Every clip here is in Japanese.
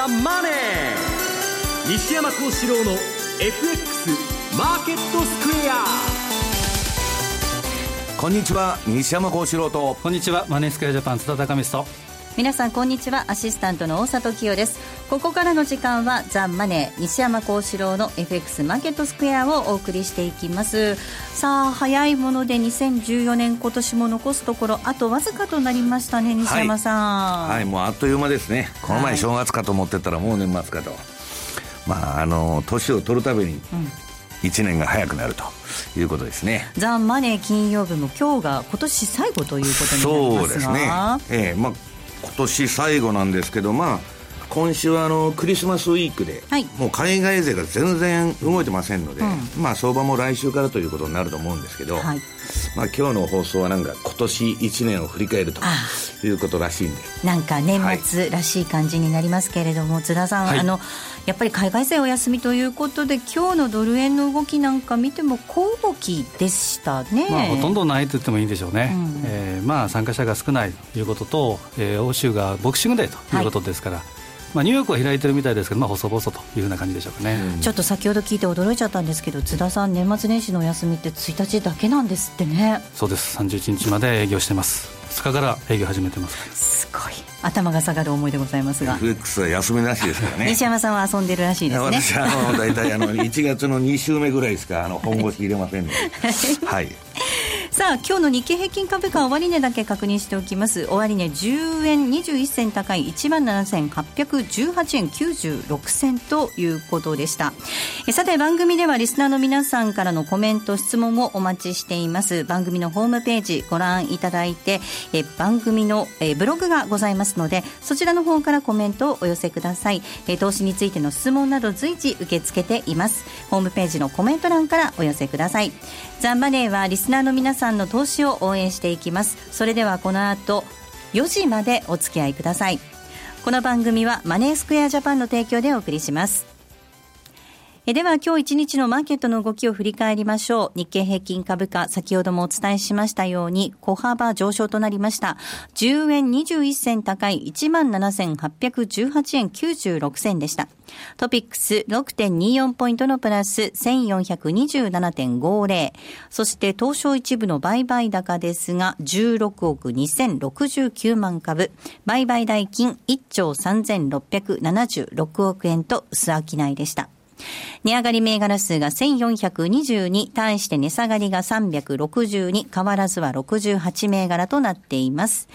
ザ・マネー」西山幸四郎の FX マーケットスクエア。こんにちは西山幸四郎と。こんにちはマネースクエアジャパン津田隆光と皆さんこんにちは。アシスタントの大里清です。ここからの時間はザ・マネー西山幸四郎の FX マーケットスクエアをお送りしていきます。さあ早いもので2014年今年も残すところあとわずかとなりましたね西山さん、はい、はい、もうあっという間ですね。この前正月かと思ってたらもう年末かと、まああの年を取るたびに、1年が早くなるということですね。ザ・マネー金曜日も今日が今年最後ということになりますが。そうですね。ええー、まあ今年最後なんですけど、まあ、今週はあのクリスマスウィークで、はい、もう海外勢が全然動いてませんので、うん、まあ、相場も来週からということになると思うんですけど、はい、まあ、今日の放送はなんか今年1年を振り返るということらしいんで。なんか年末らしい感じになりますけれども、はい、津田さん、あのやっぱり海外勢お休みということで今日のドル円の動きなんか見ても小動きでしたね、まあ、ほとんどないと言ってもいいんでしょうね、うん、えー、まあ、参加者が少ないということと、えー、欧州がボクシングデーということですから、はいまあ、ニューヨークは開いてるみたいですけど、まあ、細々というふうな感じでしょうかね、うん、ちょっと先ほど聞いて驚いちゃったんですけど津田さん年末年始のお休みって1日だけなんですってね。そうです。31日まで営業してます。2日から営業始めてます。すごい。頭が下がる思いでございますが。FX は休みなしですからね。西山さんは遊んでるらしいですね。私あの大体あの1月の2週目ぐらいしかあの本腰入れませんので。はいさあ今日の日経平均株価終値だけ確認しておきます。終値10円21銭高い1万7818円96銭ということでした。えさて番組ではリスナーの皆さんからのコメント質問をお待ちしています。番組のホームページご覧いただいてえ番組のえブログがございますのでそちらの方からコメントをお寄せください。え投資についての質問など随時受け付けています。ホームページのコメント欄からお寄せください。ザンマネーはリスナーの皆さんんの投資を応援していきます。それではこの後4時までお付き合いください。この番組はマネースクエアジャパンの提供でお送りします。えでは今日一日のマーケットの動きを振り返りましょう。日経平均株価、先ほどもお伝えしましたように、小幅上昇となりました。10円21銭高い17,818円96銭でした。トピックス6.24ポイントのプラス1427.50。そして東証一部の売買高ですが、16億2069万株。売買代金1兆3676億円と薄商いでした。値上がり銘柄数が1422、対して値下がりが362、変わらずは68銘柄となっています。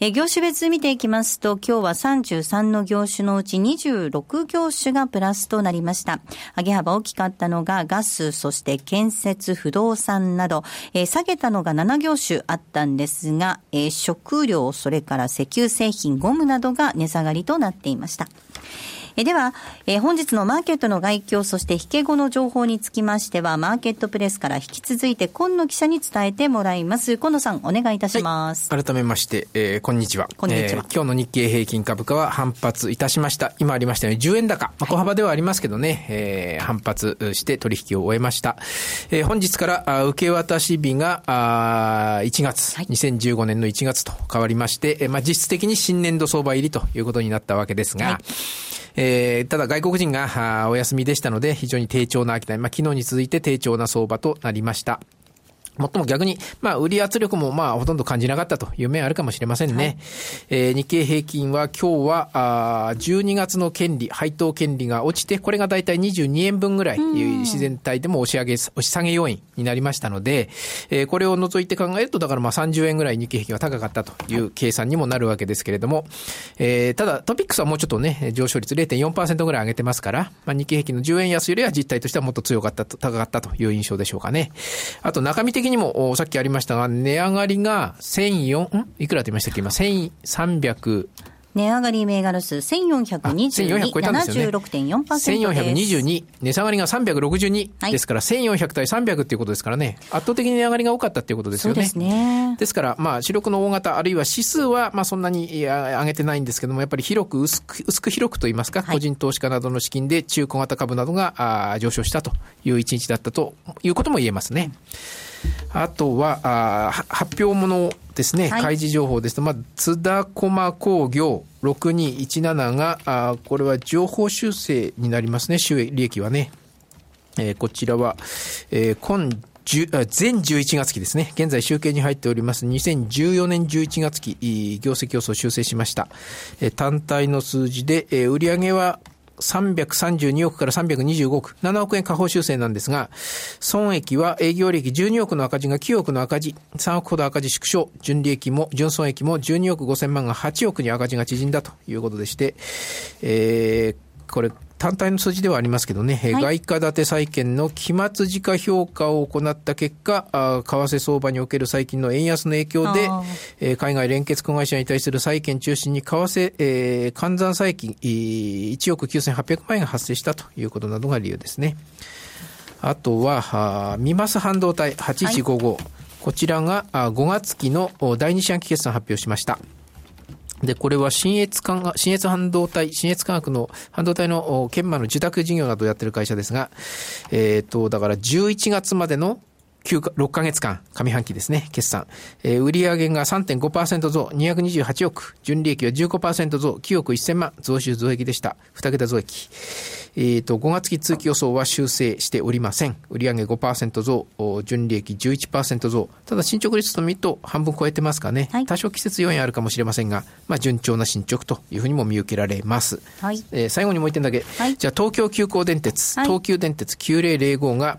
え業種別見ていきますと、今日は33の業種のうち26業種がプラスとなりました。上げ幅大きかったのがガス、そして建設、不動産など、え下げたのが7業種あったんですが、え食料、それから石油製品、ゴムなどが値下がりとなっていました。えでは、え本日のマーケットの概況、そして引け後の情報につきましては、マーケットプレスから引き続いて、今野記者に伝えてもらいます。今野さん、お願いいたします。はい、改めまして、えー、こんにちは。こんにちは、えー、今日の日経平均株価は反発いたしました。今ありましたように10円高。まあ、小幅ではありますけどね、えー、反発して取引を終えました。えー、本日からあ受け渡し日があ1月、はい、2015年の1月と変わりまして、えー、まあ、実質的に新年度相場入りということになったわけですが、はいえー、ただ外国人がお休みでしたので、非常に低調な秋田、まあ、昨日に続いて低調な相場となりました。もっとも逆に、まあ、売り圧力も、まあ、ほとんど感じなかったという面あるかもしれませんね。はい、えー、日経平均は今日は、あ12月の権利、配当権利が落ちて、これがだいたい22円分ぐらい、自然体でも押し上げ、押し下げ要因になりましたので、えー、これを除いて考えると、だからまあ30円ぐらい日経平均は高かったという計算にもなるわけですけれども、えー、ただトピックスはもうちょっとね、上昇率0.4%ぐらい上げてますから、まあ、日経平均の10円安よりは実態としてはもっと強かったと、高かったという印象でしょうかね。あと中身的的にも、さっきありましたが、値上がりが1004、ん？いくらって言いましたっけ？今、1300、値上がり銘柄数1422、76.4%です。1422、値下がりが362、はい、ですから1400対300っていうことですからね、圧倒的に値上がりが多かったっていうことですよね。ですね。ですから、まあ、主力の大型、あるいは指数は、まあ、そんなに上げてないんですけども、やっぱり広く薄く、薄く広くといいますか、はい、個人投資家などの資金で中小型株などがあ上昇したという一日だったということも言えますね。あとは、あ発表ものですね、はい、開示情報ですと、まあ、津田駒工業6217が、あこれは情報修正になりますね、収益利はね。えー、こちらは、えー、今全11月期ですね。現在集計に入っております2014年11月期、業績予想修正しました。単体の数字で、売上は332億から325億、7億円下方修正なんですが、損益は営業利益12億の赤字が9億の赤字、3億ほど赤字縮小、純利益も、純損益も12億5000万が8億に赤字が縮んだということでして、えー、これ、単体の数字ではありますけどね、はい、外貨建て債券の期末時価評価を行った結果、あ為替相場における最近の円安の影響で、えー、海外連結子会社に対する債券中心に為替、えー、換算債金1億9800万円が発生したということなどが理由ですね。あとは、ミマス半導体8155、はい、こちらが5月期の第2四半期決算発表しました。で、これは新越管が、新越半導体、新越科学の半導体の研磨の受託事業などをやってる会社ですが、えっ、ー、と、だから11月までの9か、6ヶ月間、上半期ですね、決算。えー、売上が3.5%増、228億。純利益は15%増、9億1000万。増収増益でした。2桁増益。えっ、ー、と、5月期通期予想は修正しておりません。売上5%増、純利益11%増。ただ進捗率と見ると半分超えてますかね。はい、多少季節要因あるかもしれませんが、まあ順調な進捗というふうにも見受けられます。はい。えー、最後にもう一点だけ。はい、じゃあ東京急行電鉄、東急電鉄9005が、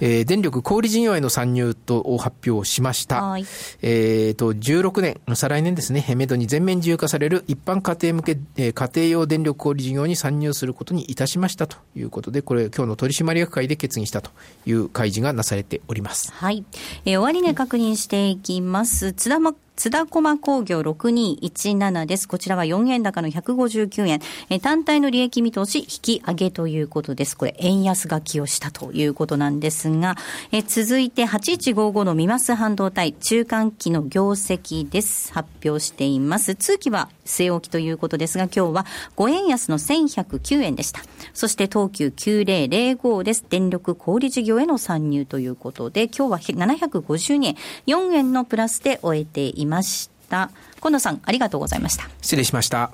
えー、電力小売事業への参入とを発表しました。はい、えっ、ー、と、16年、再来年ですね、メドに全面自由化される一般家庭向け、えー、家庭用電力小売事業に参入することにいたしましたということで、これ今日の取締役会で決議したという開示がなされております。はい。えー、終値確認していきます。津田津田駒工業6217です。こちらは4円高の159円。え単体の利益見通し引き上げということです。これ、円安が寄与したということなんですが、え続いて8155のミマス半導体中間期の業績です。発表しています。通期は据え置きということですが、今日は5円安の1109円でした。そして東急9005です。電力小売事業への参入ということで、今日は752円、4円のプラスで終えています。ました。近野さん、ありがとうございました。失礼しました。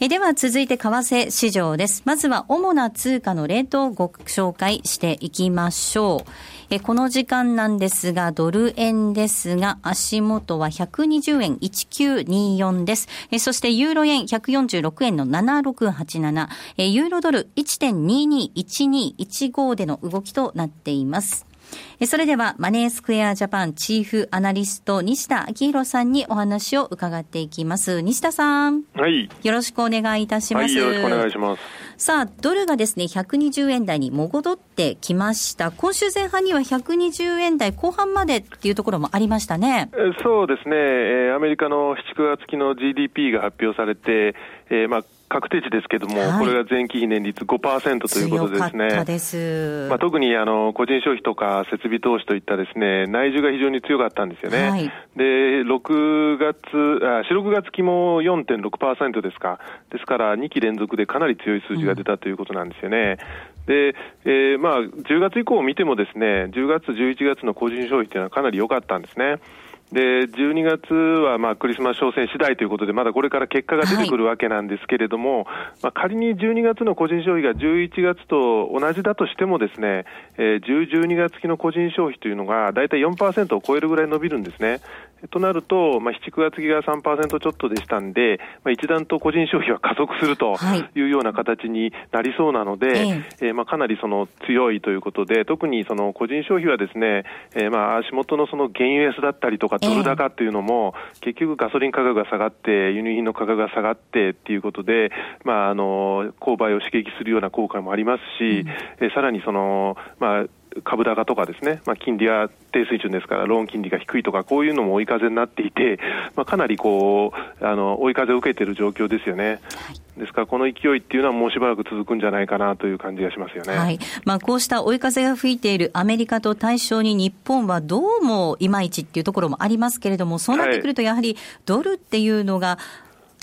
えでは続いて為替市場です。まずは主な通貨のレートをご紹介していきましょう。えこの時間なんですが、ドル円ですが、足元は120円1924です。えそしてユーロ円146円の7687、えユーロドル1.221215での動きとなっています。それではマネースクエアジャパンチーフアナリスト西田明宏さんにお話を伺っていきます。西田さん。はい。よろしくお願いいたします。はい、よろしくお願いします。さあ、ドルがですね、120円台に戻ってきました。今週前半には120円台後半までっていうところもありましたね。そうですね。えー、アメリカの7、9月期の GDP が発表されて、えー、まあ、確定値ですけれども、はい、これが前期比年率5%ということですね。ですまあ、特にあの個人消費とか設備投資といったですね、内需が非常に強かったんですよね。はい、で、6月、あ、4、6月期も4.6%ですか。ですから、2期連続でかなり強い数字が出たということなんですよね。うん、で、えー、まあ、10月以降を見てもですね、10月、11月の個人消費というのはかなり良かったんですね。で12月はまあクリスマス商戦次第ということで、まだこれから結果が出てくるわけなんですけれども、はい、まあ、仮に12月の個人消費が11月と同じだとしても、ですね、えー、10、12月期の個人消費というのが大体4%を超えるぐらい伸びるんですね。となると、まあ、7、9月期が3%ちょっとでしたんで、まあ、一段と個人消費は加速するとい。うような形になりそうなので、はい、えー、まあ、かなりその強いということで、特にその個人消費はですね、えー、まあ足元のその原油安だったりとか、ドル高っていうのも、結局ガソリン価格が下がって、輸入品の価格が下がってっていうことで、まあ、あの購買を刺激するような効果もありますし、うん、えさらにその、まあ、株高とかですね、まあ、金利は低水準ですから、ローン金利が低いとか、こういうのも追い風になっていて、まあ、かなりこうあの追い風を受けている状況ですよね。ですから、この勢いっていうのは、もうしばらく続くんじゃないかなという感じがしますよね、はい。まあ、こうした追い風が吹いているアメリカと対象に、日本はどうもいまいちっていうところもありますけれども、そうなってくると、やはりドルっていうのが、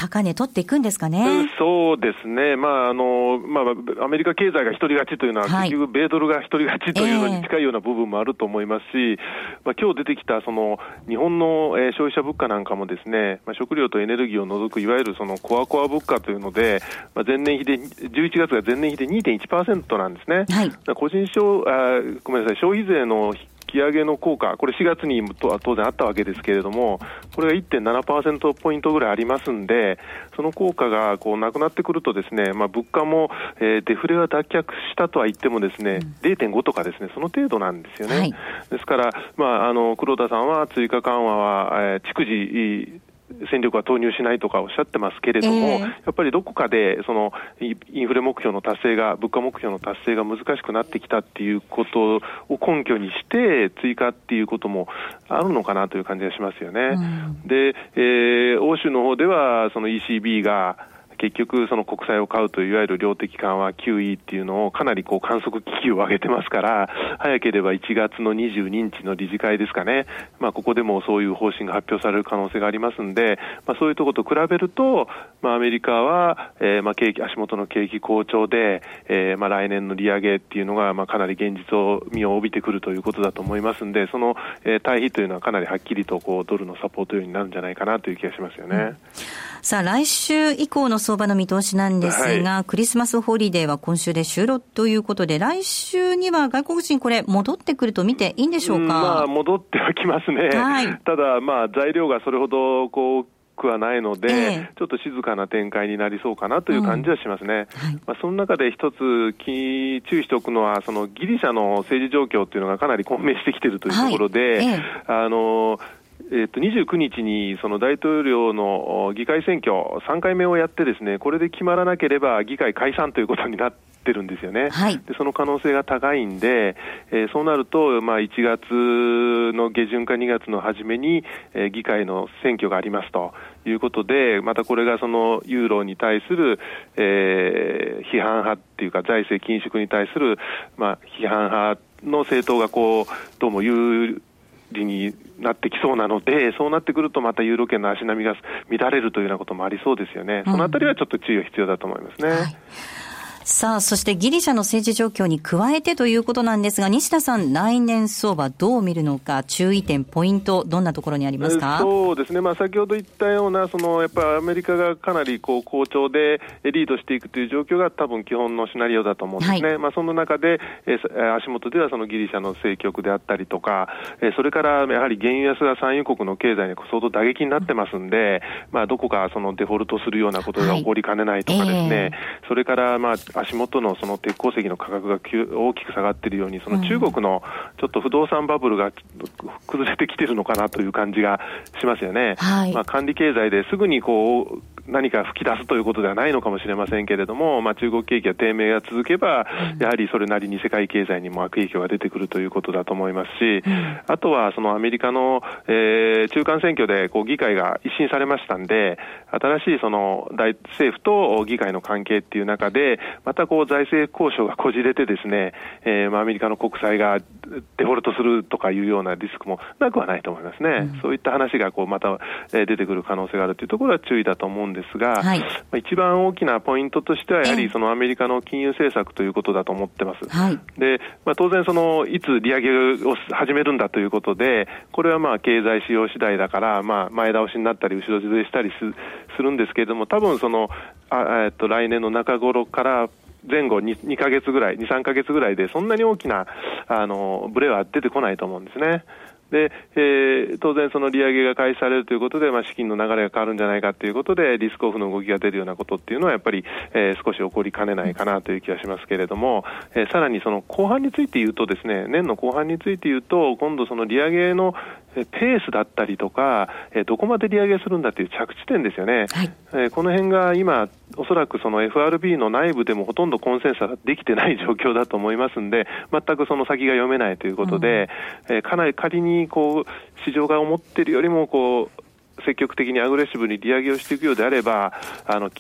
高値取っていくんですかね？そうですね。まあ、あの、まあ、アメリカ経済が一人勝ちというのは、結局、米ドルが一人勝ちというのに近いような部分もあると思いますし、まあ、今日出てきた、その、日本の消費者物価なんかもですね、まあ、食料とエネルギーを除く、いわゆるそのコアコア物価というので、まあ、前年比で、11月が前年比で2.1%なんですね。はい、個人消あ、ごめんなさい、消費税のき上げの効果、これ4月に当然あったわけですけれども、これが1.7%ポイントぐらいありますんで、その効果がこうなくなってくるとですね、まあ、物価も、えー、デフレは脱却したとは言ってもですね、うん、0.5とかですね、その程度なんですよね。はい、ですから、まあ、あの、黒田さんは追加緩和は、えー、逐次、戦力は投入しないとかおっしゃってますけれども、えー、やっぱりどこかでそのインフレ目標の達成が、物価目標の達成が難しくなってきたっていうことを根拠にして、追加っていうこともあるのかなという感じがしますよね。うん、で、えー、欧州の方では、その ECB が、結局、その国債を買うといういわゆる量的緩和 QE っていうのをかなりこう観測機器を上げてますから、早ければ1月の22日の理事会ですかね、まあ、ここでもそういう方針が発表される可能性がありますんで、まあ、そういうところと比べると、まあ、アメリカは、えー、まあ景気足元の景気好調で、えー、まあ来年の利上げっていうのが、まあ、かなり現実を身を帯びてくるということだと思いますんで、その、え、対比というのはかなりはっきりとこうドルのサポートようになるんじゃないかなという気がしますよね。うんさあ、来週以降の相場の見通しなんですが、はい、クリスマスホリデーは今週で終了ということで、来週には外国人これ戻ってくると見ていいんでしょうか？まあ、戻ってはきますね。はい、ただ、まあ、材料がそれほど、こう、くはないので、えー、ちょっと静かな展開になりそうかなという感じはしますね。うん。はい、まあ、その中で一つ注意しておくのは、そのギリシャの政治状況っていうのがかなり混迷してきているというところで、はい。えー、あのえっと、29日にその大統領の議会選挙3回目をやってですね、これで決まらなければ議会解散ということになってるんですよね。はい、でその可能性が高いんで、えー、そうなると、まあ、1月の下旬か2月の初めに、えー、議会の選挙がありますということで、またこれがそのユーロに対する、えー、批判派っていうか、財政緊縮に対する、まあ、批判派の政党がこう、どうも有利になってきそうなので、そうなってくると、またユーロ圏の足並みが乱れるというようなこともありそうですよね、そのあたりはちょっと注意が必要だと思いますね。はいさあ、そしてギリシャの政治状況に加えてということなんですが、西田さん、来年相場どう見るのか、注意点、ポイント、どんなところにありますか？そうですね、まあ、先ほど言ったような、そのやっぱりアメリカがかなりこう好調でリードしていくという状況が多分基本のシナリオだと思うんですね。はい、まあ、その中で、えー、足元ではそのギリシャの政局であったりとか、えー、それからやはり原油安が産油国の経済に相当打撃になってますんで、まあ、どこかそのデフォルトするようなことが起こりかねないとかですね、はいえ。ー、それからまあ足元のそのの鉄鉱石の価格が大きく下がっているように、その中国のちょっと不動産バブルが崩れてきてるのかなという感じがしますよね。はい、まあ、管理経済ですぐにこう何か吹き出すということではないのかもしれませんけれども、まあ、中国景気が低迷が続けば、やはりそれなりに世界経済にも悪影響が出てくるということだと思いますし、あとはそのアメリカの、えー、中間選挙でこう議会が一新されましたんで、新しいその大政府と議会の関係っていう中で、またこう財政交渉がこじれてですね、えー、まあアメリカの国債がデフォルトするとかいうようなリスクもなくはないと思いますね。うん、そういった話がこうまた、えー、出てくる可能性があるというところは注意だと思うんですが、はい、まあ、一番大きなポイントとしては、やはりそのアメリカの金融政策ということだと思ってます。はい、で、まあ、当然その、いつ利上げを始めるんだということで、これはまあ経済仕様次第だから、まあ、前倒しになったり、後ろずれしたりするんですけれども、多分その、あえっと、来年の中頃から前後 2, 2ヶ月ぐらい、2、3ヶ月ぐらいで、そんなに大きな、あの、ブレは出てこないと思うんですね。で、えー、当然その利上げが開始されるということで、まあ、資金の流れが変わるんじゃないかということで、リスクオフの動きが出るようなことっていうのは、やっぱり、えー、少し起こりかねないかなという気がしますけれども、えー、さらにその後半について言うとですね、年の後半について言うと、今度その利上げのペースだったりとか、どこまで利上げするんだという着地点ですよね、はい、この辺が今、おそらくその FRB の内部でもほとんどコンセンサスができてない状況だと思いますんで、全くその先が読めないということで、うん、かなり仮にこう市場が思っているよりもこう積極的にアグレッシブに利上げをしていくようであれば、あの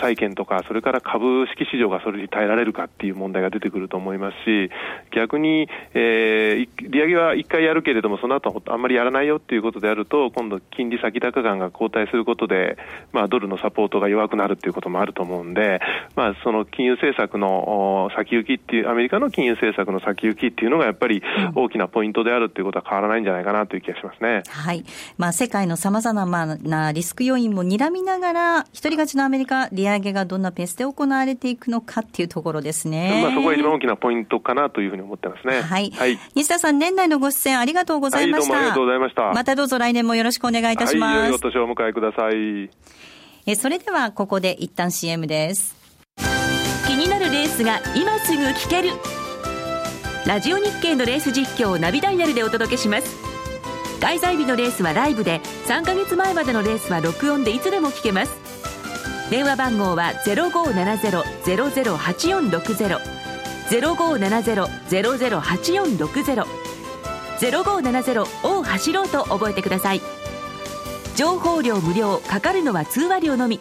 債券とか、それから株式市場がそれに耐えられるかっていう問題が出てくると思いますし、逆に、えー、利上げは1回やるけれども、その後あんまりやらないよっていうことであると、今度、金利先高感が後退することで、まあ、ドルのサポートが弱くなるっていうこともあると思うんで、まあ、その金融政策の先行きっていう、アメリカの金融政策の先行きっていうのがやっぱり大きなポイントであるっていうことは変わらないんじゃないかなという気がしますね。はい。まあ、世界の様々なリスク要因も睨みながら、一人勝ちのアメリカ、利上げがどんなペースで行われていくのかっていうところですね。まあ、そこが一番大きなポイントかなというふうに思ってますね。はい。はい、西田さん、年内のご出演ありがとうございました。はい、どうもありがとうございました。またどうぞ来年もよろしくお願いいたします。はい、お年をお迎えください。え、それではここで一旦 CM です。気になるレースが今すぐ聞ける。ラジオ日経のレース実況をナビダイヤルでお届けします。開催日のレースはライブで、3ヶ月前までのレースは録音でいつでも聞けます。電話番号は0570-008460 0570-008460 0570を走ろうと覚えてください。情報量無料かかるのは通話料のみ。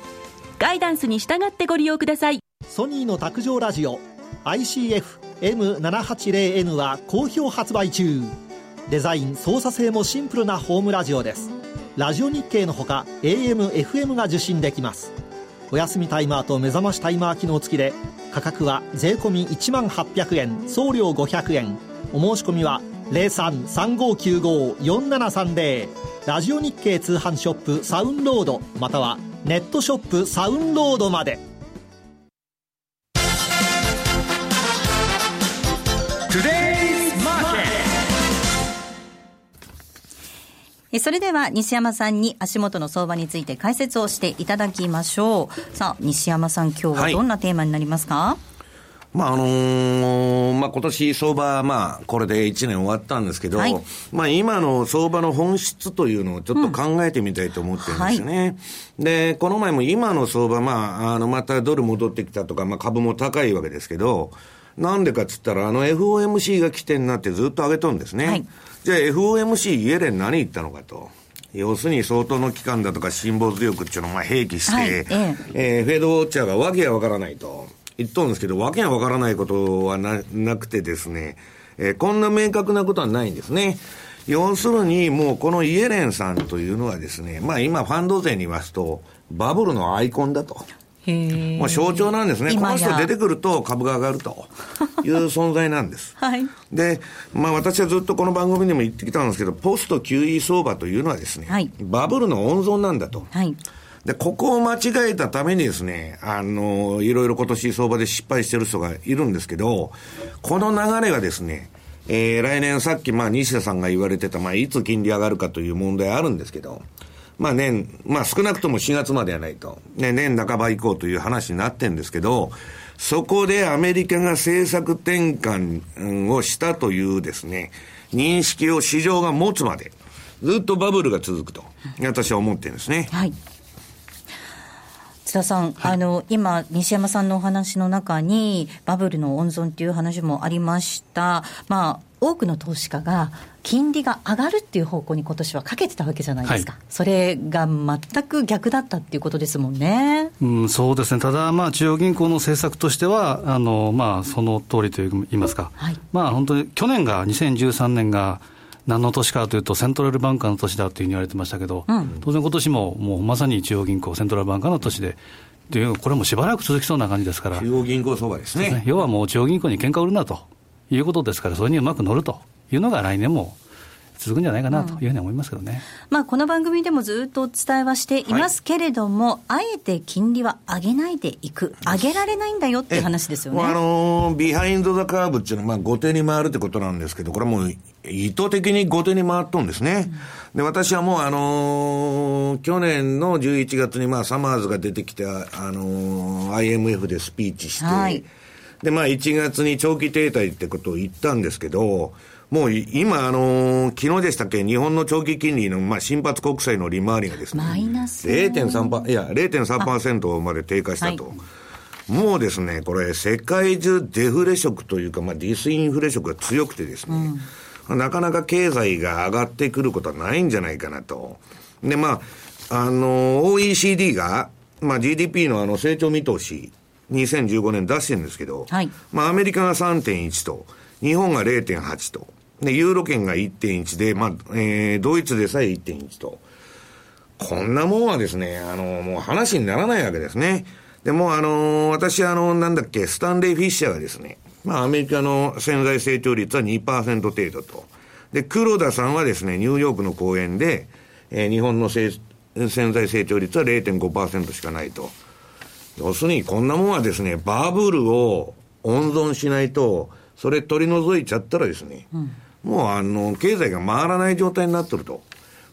ガイダンスに従ってご利用ください。ソニーの卓上ラジオ ICF-M780N は好評発売中。デザイン操作性もシンプルなホームラジオです。ラジオ日経のほか AM、FM が受信できます。お休みタイマーと目覚ましタイマー機能付きで価格は税込1万800円送料500円。お申し込みは0335954730ラジオ日経通販ショップサウンロードまたはネットショップサウンロードまで。それでは西山さんに足元の相場について解説をしていただきましょう。さあ、西山さん、今日はどんなテーマになりますか、はいまああのー、まあ今年相場、まあこれで1年終わったんですけど、はい、まあ今の相場の本質というのをちょっと考えてみたいと思ってるんですね。うんはい、で、この前も今の相場、まあ、あの、またドル戻ってきたとか、まあ株も高いわけですけど、なんでかっつったら、あの FOMC が起点になってずっと上げとるんですね。はい、じゃあ FOMC イエレン何言ったのかと。要するに相当の期間だとか辛抱強くっていうのをまあ併記して、はい、えええー、フェードウォッチャーがわけがわからないと。言っとるんですけど、わけがわからないことはななくてですね、えー、こんな明確なことはないんですね。要するに、もうこのイエレンさんというのはですね、まあ今、ファンド勢に言いますと、バブルのアイコンだと。もう象徴なんですね。この人出てくると株が上がるという存在なんです。はい。で、まあ私はずっとこの番組でも言ってきたんですけど、ポスト QE 相場というのはですね、はい、バブルの温存なんだと。はい。で、ここを間違えたためにですね、あの、いろいろ今年相場で失敗してる人がいるんですけど、この流れがですね、えー、来年さっき、まあ、西田さんが言われてた、まあ、いつ金利上がるかという問題あるんですけど、まあ年、まあ少なくとも4月まではないと。ね、年半ば以降という話になってんですけど、そこでアメリカが政策転換をしたというですね、認識を市場が持つまで、ずっとバブルが続くと、私は思ってるんですね。はい。津田さん、はい、あの、今、西山さんのお話の中に、バブルの温存っていう話もありました。まあ、多くの投資家が、金利が上がるっていう方向に今年はかけてたわけじゃないですか、はい、それが全く逆だったっていうことですもんね。うん、そうですね、ただ、まあ、中央銀行の政策としては、あのまあ、その通りといいますか、はい、まあ、本当に去年が、2013年が、何の年かというと、セントラルバンカーの年だというふうに言われてましたけど、うん、当然、今年ももうまさに中央銀行、セントラルバンカーの年で、というこれもしばらく続きそうな感じですから、中央銀行相場ですね、ね、要はもう中央銀行に喧嘩売るなということですから、それにうまく乗るというのが来年も続くんじゃないかなというふうに思いますけどね、うん、まあ、この番組でもずっとお伝えはしていますけれども、はい、あえて金利は上げないでいく、上げられないんだよっていう話ですよね。あのビハインド・ザ・カーブっていうのは、まあ、後手に回るってことなんですけど、これはもう意図的に後手に回っとんですね。うん、で、私はもう、あのー、去年の11月に、まあ、サマーズが出てきて、あのー、IMF でスピーチして、はい、で、まあ、1月に長期停滞ってことを言ったんですけど、もう今、あのー、昨日でしたっけ、日本の長期金利の、まあ、新発国債の利回りがですね、マイナス。0.3%、いや、0.3%まで低下したと。はい、もうですね、これ、世界中デフレ色というか、まあ、ディスインフレ色が強くてですね、うん、なかなか経済が上がってくることはないんじゃないかなと。で、まあ、あの、OECD が、まあ GDP のあの成長見通し、2015年出してるんですけど、はい、まあアメリカが3.1と、日本が0.8と、で、ユーロ圏が1.1で、まあ、えー、ドイツでさえ1.1と。こんなもんはですね、あの、もう話にならないわけですね。でも、あの、私、あの、なんだっけ、スタンレー・フィッシャーがですね、まあ、アメリカの潜在成長率は2%程度と。で、黒田さんはですね、ニューヨークの講演で、えー、日本の潜在成長率は0.5%しかないと。要するに、こんなもんはですね、バブルを温存しないと、それ取り除いちゃったらですね、うん、もうあの、経済が回らない状態になってると。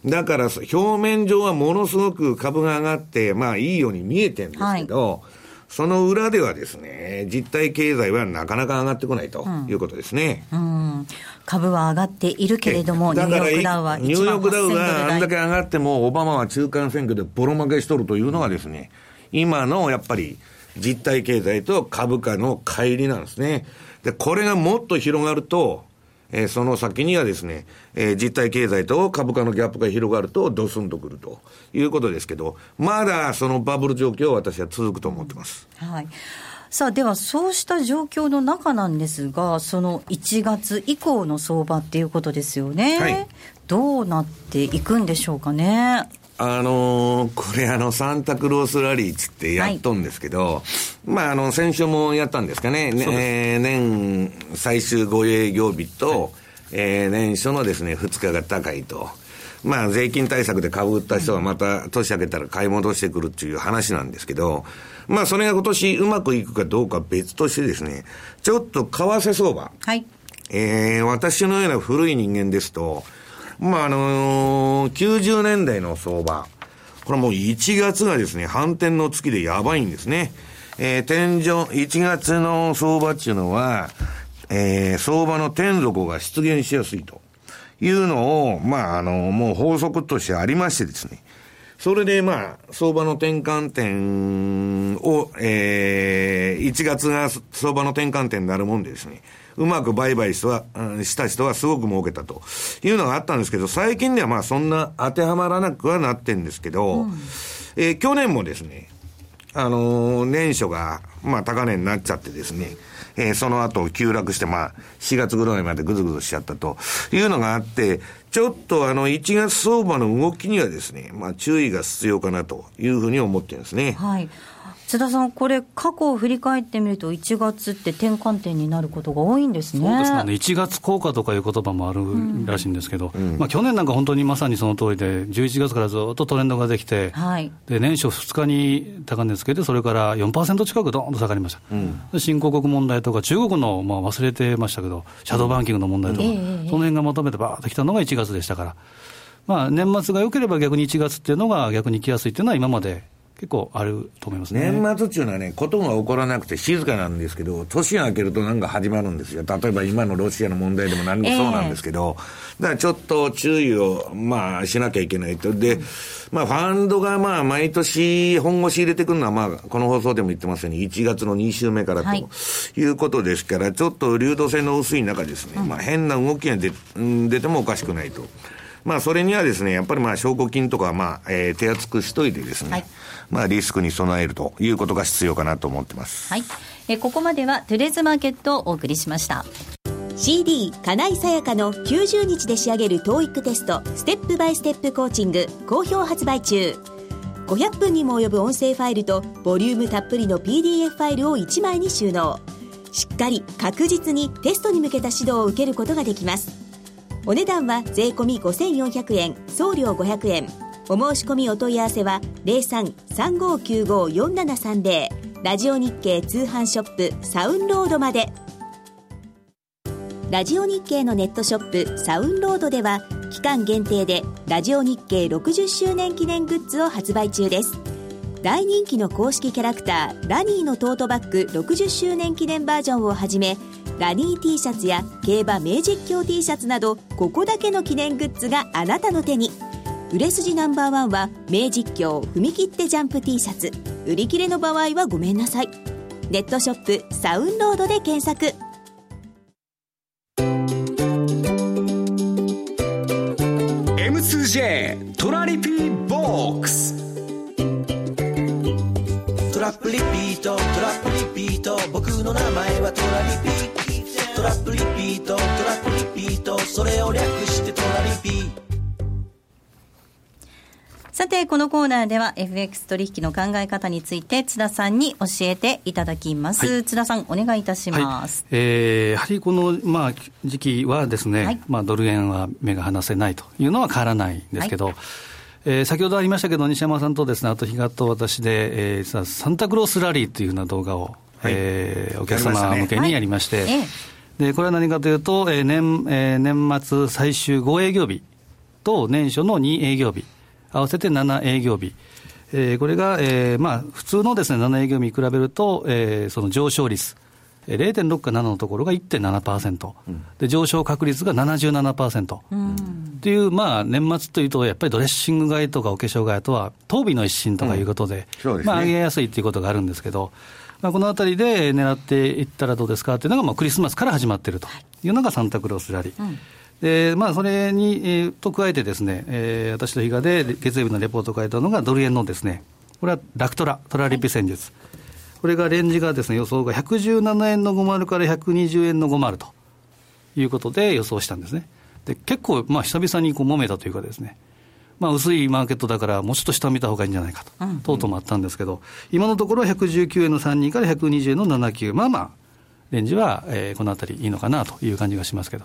だから、表面上はものすごく株が上がって、まあいいように見えてるんですけど、はい、その裏ではですね、実体経済はなかなか上がってこないということですね。うん、うん、株は上がっているけれども、ニューヨークダウはニューヨークダウがあんだけ上がっても、オバマは中間選挙でボロ負けしとるというのがですね、今のやっぱり実体経済と株価の乖離なんですね。で、これがもっと広がると、えー、その先にはですね、えー、実体経済と株価のギャップが広がると、ドスンとくるということですけど、まだそのバブル状況は私は続くと思ってます。はい。さあ、ではそうした状況の中なんですが、その1月以降の相場っていうことですよね。はい、どうなっていくんでしょうかね。あのー、これあの、サンタクロースラリーつってやっとんですけど、はい、まああの、先週もやったんですかね、ねえー、年最終5営業日と、はい、えー、年初のですね、2日が高いと。まあ、税金対策で株売った人はまた年明けたら買い戻してくるっていう話なんですけど、まあ、それが今年うまくいくかどうか別としてですね、ちょっと為替相場。はい。えー、私のような古い人間ですと、まあ、あのー、90年代の相場。これもう1月がですね、反転の月でやばいんですね。えー、天井、1月の相場っていうのは、えー、相場の天底が出現しやすいというのを、まあ、あの、もう法則としてありましてですね。それで、まあ、相場の転換点を、えー、1月が相場の転換点になるもんでですね。うまく売買した、した人はすごく儲けたというのがあったんですけど、最近ではまあそんな当てはまらなくはなってんですけど、うん、えー、去年もですね、あのー、年初が、まあ高値になっちゃってですね、えー、その後急落して、まあ、4月ぐらいまでぐずぐずしちゃったというのがあって、ちょっとあの、1月相場の動きにはですね、まあ、注意が必要かなというふうに思ってるんですね。はい。津田さん、これ、過去を振り返ってみると、1月って転換点になることが多いんですね。そうですね、1月効果とかいう言葉もあるらしいんですけど、うん、まあ、去年なんか本当にまさにその通りで、11月からずっとトレンドができて、はい、で年初2日に高値つけて、それから4%近くどんと下がりました、うん、新興国問題とか、中国の、まあ、忘れてましたけど、シャドーバンキングの問題とか、うん、その辺がまとめてばーっときたのが1月でしたから。まあ、年末が良ければ逆に1月っていうのが逆に来やすいっていうのは今まで結構あると思いますね。年末っていうのはね、ことが起こらなくて静かなんですけど、年が明けるとなんか始まるんですよ、例えば今のロシアの問題でも何もそうなんですけど、えー、だからちょっと注意を、まあ、しなきゃいけないと、で、まあ、ファンドがまあ毎年本腰入れてくるのは、まあ、この放送でも言ってますように、1月の2週目からと、はい、いうことですから、ちょっと流動性の薄い中ですね、うん、まあ、変な動きが出出てもおかしくないと。まあ、それにはですね、やっぱりまあ、証拠金とか、まあ、えー、手厚くしといてですね、はい、まあ、リスクに備えるということが必要かなと思ってます。はい。えここまでは、トゥレーズマーケットをお送りしました。CD 金井さやかの90日で仕上げる TOEIC テストステップバイステップコーチング好評発売中500分にも及ぶ音声ファイルとボリュームたっぷりの PDF ファイルを1枚に収納しっかり確実にテストに向けた指導を受けることができますお値段は税込5400円送料500円。お申し込みお問い合わせは0335954730ラジオ日経通販ショップサウンロードまで。ラジオ日経のネットショップサウンロードでは期間限定でラジオ日経60周年記念グッズを発売中です。大人気の公式キャラクターラニーのトートバッグ60周年記念バージョンをはじめラニー T シャツや競馬名実況 T シャツなどここだけの記念グッズがあなたの手に。売れ筋ナンバーワンは名実況踏み切ってジャンプ T シャツ。売り切れの場合はごめんなさい。ネットショップサウンロードで検索。M2J トラリピーボトークス。トラップリピートトラップリピート。僕の名前はトラリピトラップリピートトラップリピートそれを略してトラリピさて、このコーナーでは FX 取引の考え方について津田さんに教えていただきます。はい、津田さん、お願いいたします。はい、えー、やはりこの、まあ、時期はですね、はい、まあ、ドル円は目が離せないというのは変わらないんですけど、はい。えー、先ほどありましたけど、西山さんとですね、あと比嘉と私で、えー、サンタクロースラリーというような動画を、はい、えー、お客様向けにやりまして、ねでこれは何かというと、えー年えー、年末最終5営業日と年初の2営業日、合わせて7営業日。えー、これが、えーまあ、普通のです、ね、7営業日に比べると、えー、その上昇率、0.6か7のところが1.7%、うん、で上昇確率が77%、うん、っていう、まあ、年末というと、やっぱりドレッシング買いとかお化粧買いとは、当備の一新とかいうことで、うん。でね、まあ、上げやすいということがあるんですけど、まあ、このあたりで狙っていったらどうですかっていうのが、まあ、クリスマスから始まっているというのがサンタクロースラリー。でまあ、それに、えー、と加えてですね、えー、私と比嘉で月曜日のレポートを書いたのがドル円のですね、これはラクトラ、トラリピ戦術。はいこれがレンジがですね、予想が117円の50から120円の50ということで予想したんですね。で結構、まあ、久々にこう揉めたというかですね、まあ、薄いマーケットだから、もうちょっと下見た方がいいんじゃないかと、うんうん、とうとうもあったんですけど、今のところ119円の32から120円の79、まあまあ、レンジは、えー、このあたりいいのかなという感じがしますけど、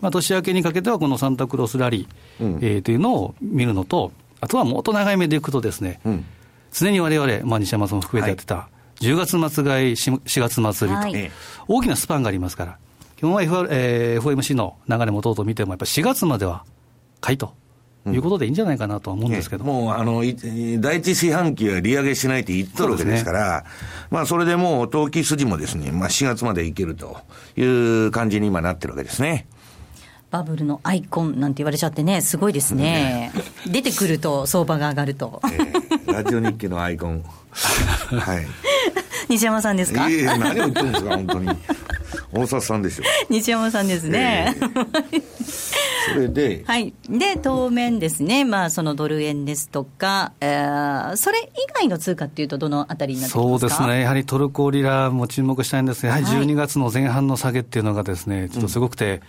まあ、年明けにかけてはこのサンタクロースラリー、うん、えー、というのを見るのと、あとはもっと長い目でいくとですね、うん、常にわれわれ、まあ、西山さんも含めてやってた、はい。10月末買い、4月末売りと、はい、大きなスパンがありますから、基本は、F えー、FOMC の流れもとうと見ても、やっぱり4月までは買いと。いうことでいいんじゃないかなと思うんですけど、うん、もうあの第一四半期は利上げしないって言っとるわけですから、ね、まあ、それでもう投機筋もですね、まあ、4月までいけるという感じに今なってるわけですね。バブルのアイコンなんて言われちゃってね、すごいですね、出てくると、相場が上がると。えー、ラジオ日記のアイコン、はい、西山さんですか？いや何を言ってるんですか、本当に。大札さんですよ。西山さんですね。えー、それで、はい、で当面ですね、まあ、そのドル円ですとか、えー、それ以外の通貨っていうと、どのあたりになってそうですね、やはりトルコリラも注目したいんですが、やはり12月の前半の下げっていうのがですね、ちょっとすごくて、うん、今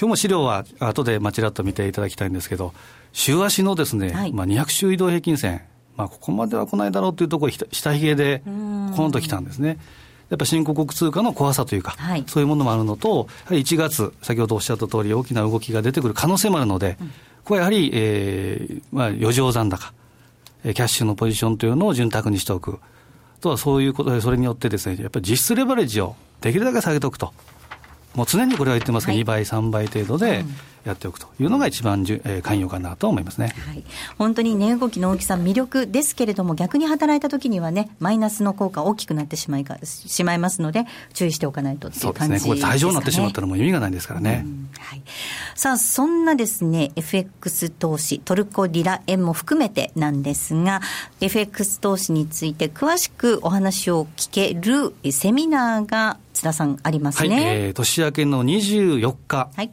日も資料は後でまちらっと見ていただきたいんですけど、週足のですね、はい、まあ、200週移動平均線、まあ、ここまでは来ないだろうというところ、下髭で、このと来たんですね。やっぱ新興国通貨の怖さというか、はい、そういうものもあるのと、やはり1月、先ほどおっしゃった通り、大きな動きが出てくる可能性もあるので、うん、これやはり、えーまあ、余剰残高、キャッシュのポジションというのを潤沢にしておく。とはそういうことで、それによってですね、やっぱり実質レバレッジをできるだけ下げておくと。もう常にこれは言ってますけど、はい、2倍、3倍程度でやっておくというのが一番じゅ、えー、寛容かなと思いますね、はい、本当に値動きの大きさ、魅力ですけれども、逆に働いたときにはね、マイナスの効果大きくなってしまいかしまいますので、注意しておかないとっていう感じですね。これ、退場になってしまったらもう意味がないですからね。はい、さあ、そんなですね、FX 投資、トルコリラ円も含めてなんですが、FX 投資について詳しくお話を聞けるセミナーが津田さんありますね。はい、えー、年明けの24日。はい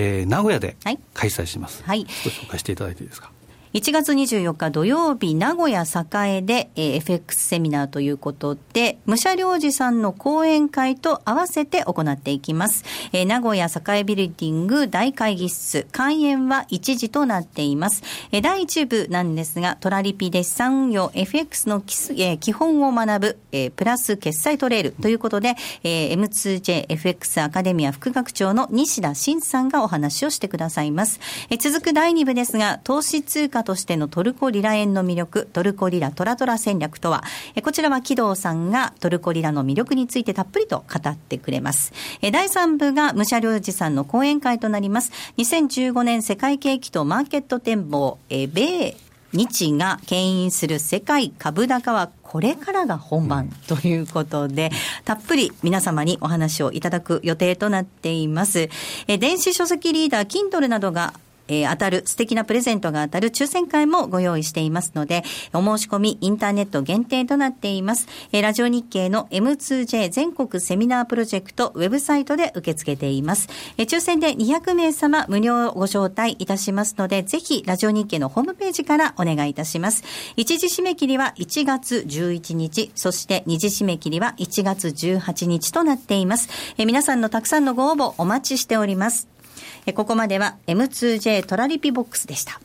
えー、名古屋で開催します。はい。少し紹介していただいていいですか？1月24日土曜日、名古屋栄で、えー、FX セミナーということで、武者良二さんの講演会と合わせて行っていきます。えー、名古屋栄ビルディング大会議室、開演は1時となっています。えー、第1部なんですが、トラリピデッサン運用 FX の基,、えー、基本を学ぶ、えー、プラス決済トレールということで、えー、M2JFX アカデミア副学長の西田慎さんがお話をしてくださいます。えー、続く第2部ですが、投資通貨としてのトルコリラ円の魅力、トルコリラトラトラ戦略とは、こちらは木戸さんがトルコリラの魅力についてたっぷりと語ってくれます。第3部が武者良二さんの講演会となります。2015年世界景気とマーケット展望、米日が牽引する世界株高はこれからが本番ということで、たっぷり皆様にお話をいただく予定となっています。え電子書籍リーダー、Kindle などがえー、当たる、素敵なプレゼントが当たる抽選会もご用意していますので、お申し込み、インターネット限定となっています。えー、ラジオ日経の M2J 全国セミナープロジェクトウェブサイトで受け付けています。えー、抽選で200名様無料ご招待いたしますので、ぜひ、ラジオ日経のホームページからお願いいたします。一時締め切りは1月11日、そして二次締め切りは1月18日となっています。えー、皆さんのたくさんのご応募お待ちしております。ここまでは M2J トラリピボックスでした。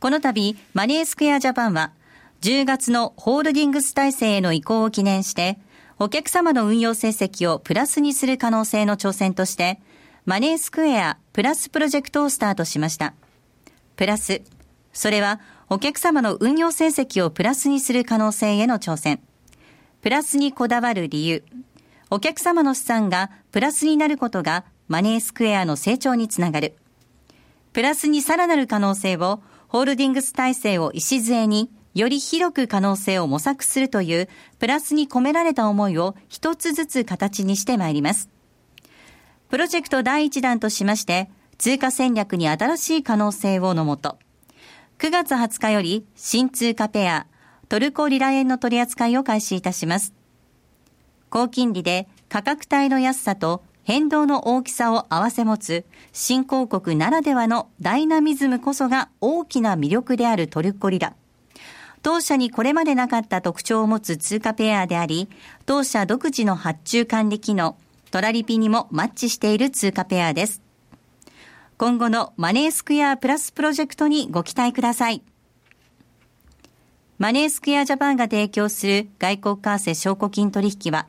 この度、マネースクエアジャパンは、10月のホールディングス体制への移行を記念して、お客様の運用成績をプラスにする可能性の挑戦として、マネースクエアプラスプロジェクトをスタートしました。プラス、それはお客様の運用成績をプラスにする可能性への挑戦。プラスにこだわる理由。お客様の資産がプラスになることがマネースクエアの成長につながる。プラスにさらなる可能性をホールディングス体制を礎により広く可能性を模索するというプラスに込められた思いを一つずつ形にしてまいります。プロジェクト第一弾としまして、通貨戦略に新しい可能性をのもと、9月20日より新通貨ペア、トルコリラ円の取り扱いを開始いたします。高金利で価格帯の安さと変動の大きさを併せ持つ新興国ならではのダイナミズムこそが大きな魅力であるトルコリラ。当社にこれまでなかった特徴を持つ通貨ペアであり、当社独自の発注管理機能、トラリピにもマッチしている通貨ペアです。今後のマネースクエアプラスプロジェクトにご期待ください。マネースクエアジャパンが提供する外国為替証拠金取引は、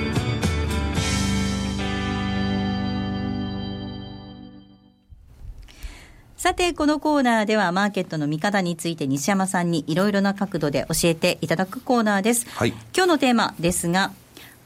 さて、このコーナーではマーケットの見方について西山さんにいろいろな角度で教えていただくコーナーです。はい、今日のテーマですが、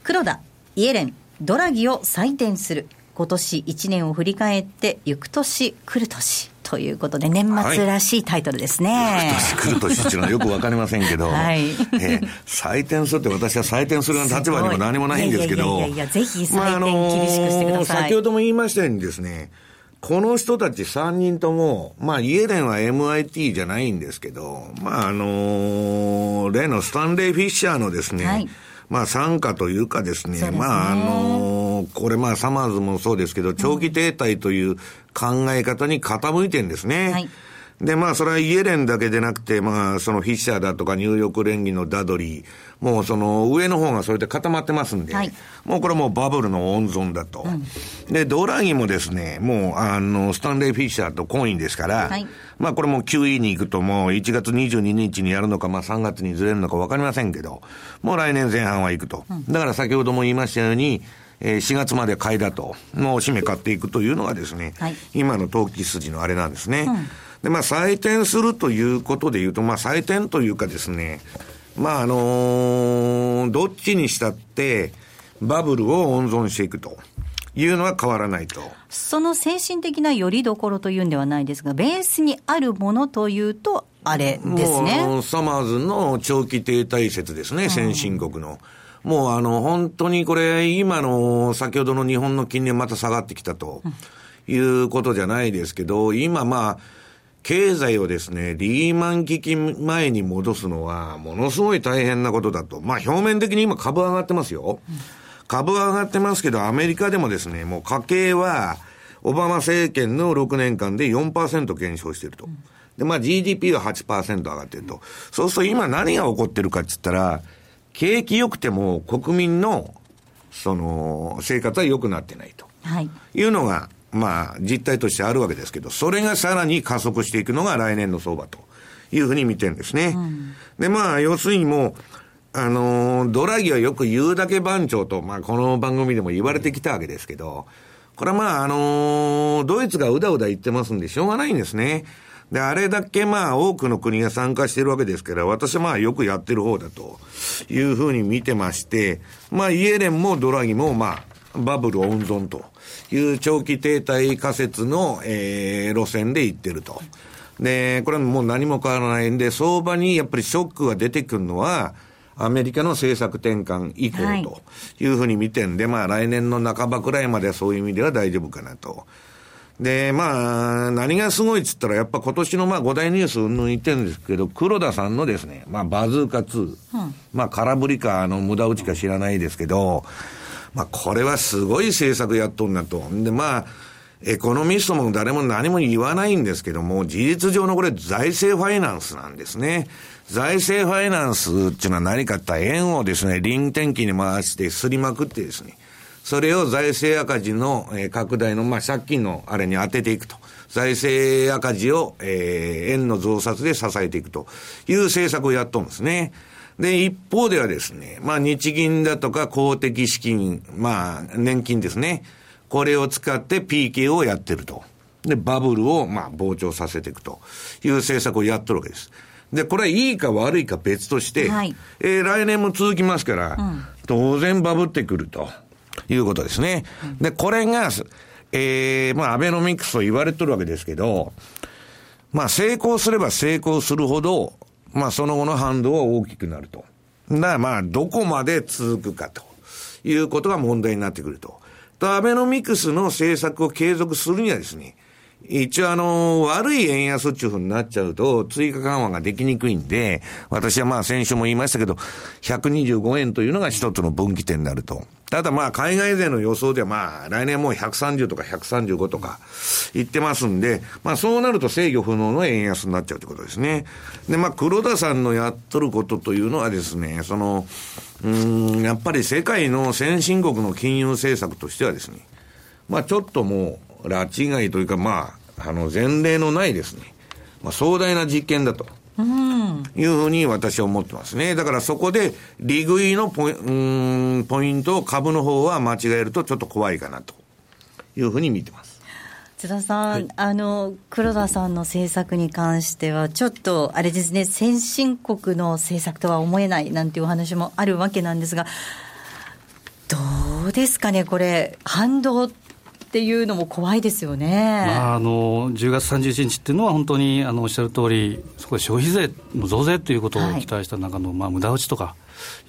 黒田、イエレン、ドラギを採点する。今年1年を振り返って、行く年、来る年。ということで、年末らしいタイトルですね。はい、来る年っていうのはよくわかりませんけど、はい、えー、採点するって私は採点する立場にも何もないんですけど、いやいやいやぜひ採点厳しくしてください。まあ、先ほども言いましたようにですね、この人たち3人とも、まあ、イエレンは MIT じゃないんですけど、まあ、あのー、例のスタンレー・フィッシャーのですね、はい、まあ、傘下というかですね、すね。まあ、あのー、これまあ、サマーズもそうですけど、長期停滞という考え方に傾いてるんですね。はいで、まあ、それはイエレンだけでなくて、まあ、そのフィッシャーだとか、ニューヨーク連議のダドリー、もうその上の方がそれで固まってますんで、はい、もうこれもうバブルの温存だと。うん、で、ドラギもですね、もう、あの、スタンレー・フィッシャーとコインですから、はい、まあ、これも QE に行くともう1月22日にやるのか、まあ、3月にずれるのかわかりませんけど、もう来年前半は行くと。うん、だから先ほども言いましたように、えー、4月まで買いだと、もう締め買っていくというのがですね、はい、今の投機筋のあれなんですね。うんで、まあ、採点するということで言うと、まあ、採点というかですね、まあ、あのー、どっちにしたって、バブルを温存していくと。いうのは変わらないと。その精神的なよりどころというんではないですが、ベースにあるものというと、あれですね。もうサマーズの長期停滞説ですね、先進国の。もうあの、本当にこれ、今の、先ほどの日本の金利また下がってきたということじゃないですけど、今まあ、経済をですね、リーマン危機前に戻すのは、ものすごい大変なことだと。まあ、表面的に今株上がってますよ。株は上がってますけど、アメリカでもですね、もう家計は、オバマ政権の6年間で4%減少していると。で、まあ GDP は8%上がってると。そうすると今何が起こってるかって言ったら、景気良くても国民の、その、生活は良くなってないと。はい。いうのが、まあ、実態としてあるわけですけど、それがさらに加速していくのが来年の相場というふうに見てるんですね。うん、で、まあ、要するにもう、あのー、ドラギはよく言うだけ番長と、まあ、この番組でも言われてきたわけですけど、これはまあ、あのー、ドイツがうだうだ言ってますんでしょうがないんですね。で、あれだけまあ多くの国が参加してるわけですから、私はまあよくやってる方だというふうに見てまして、まあイエレンもドラギもまあバブル温存という長期停滞仮説の、えー、路線で行ってると。で、これはもう何も変わらないんで、相場にやっぱりショックが出てくるのは、アメリカの政策転換以降というふうに見てんで、はい、まあ来年の半ばくらいまではそういう意味では大丈夫かなと。で、まあ、何がすごいっつったら、やっぱ今年のまあ5大ニュースうんぬん言ってるんですけど、黒田さんのですね、まあバズーカ2、うん、まあ空振りか、あの、無駄打ちか知らないですけど、まあこれはすごい政策やっとんなと。で、まあ、エコノミストも誰も何も言わないんですけども、事実上のこれ財政ファイナンスなんですね。財政ファイナンスっていうのは何かって円をですね、臨転機に回してすりまくってですね、それを財政赤字の、拡大の、まあ、借金のあれに当てていくと。財政赤字を、えー、円の増刷で支えていくという政策をやっとんですね。で、一方ではですね、まあ、日銀だとか公的資金、まあ、年金ですね。これを使って PK をやってると。で、バブルを、まあ、膨張させていくという政策をやっとるわけです。で、これはいいか悪いか別として、はい、えー、来年も続きますから、うん、当然バブってくると。いうことですね。で、これが、ええー、まあ、アベノミクスと言われてるわけですけど、まあ、成功すれば成功するほど、まあ、その後の反動は大きくなると。だからまあ、どこまで続くかということが問題になってくると。と、アベノミクスの政策を継続するにはですね、一応あの、悪い円安っていうふうになっちゃうと、追加緩和ができにくいんで、私はまあ先週も言いましたけど、125円というのが一つの分岐点になると。ただまあ海外勢の予想ではまあ来年もう130とか135とか言ってますんで、まあそうなると制御不能の円安になっちゃうということですね。でまあ黒田さんのやっとることというのはですね、その、うん、やっぱり世界の先進国の金融政策としてはですね、まあちょっともう、拉致外というかまあ、あの前例のないですね、まあ壮大な実験だと。いうふうに私は思ってますね。だからそこで、利食いのポイうんポイントを株の方は間違えるとちょっと怖いかなというふうに見てます。津田さん、はい、あの黒田さんの政策に関しては、ちょっとあれですね、先進国の政策とは思えないなんていうお話もあるわけなんですが、どうですかね、これ、反動っていうのも怖いですよね、まあ、あの10月31日っていうのは、本当にあのおっしゃる通り、そこで消費税の増税ということを期待した中の、はい、まあ無駄打ちとか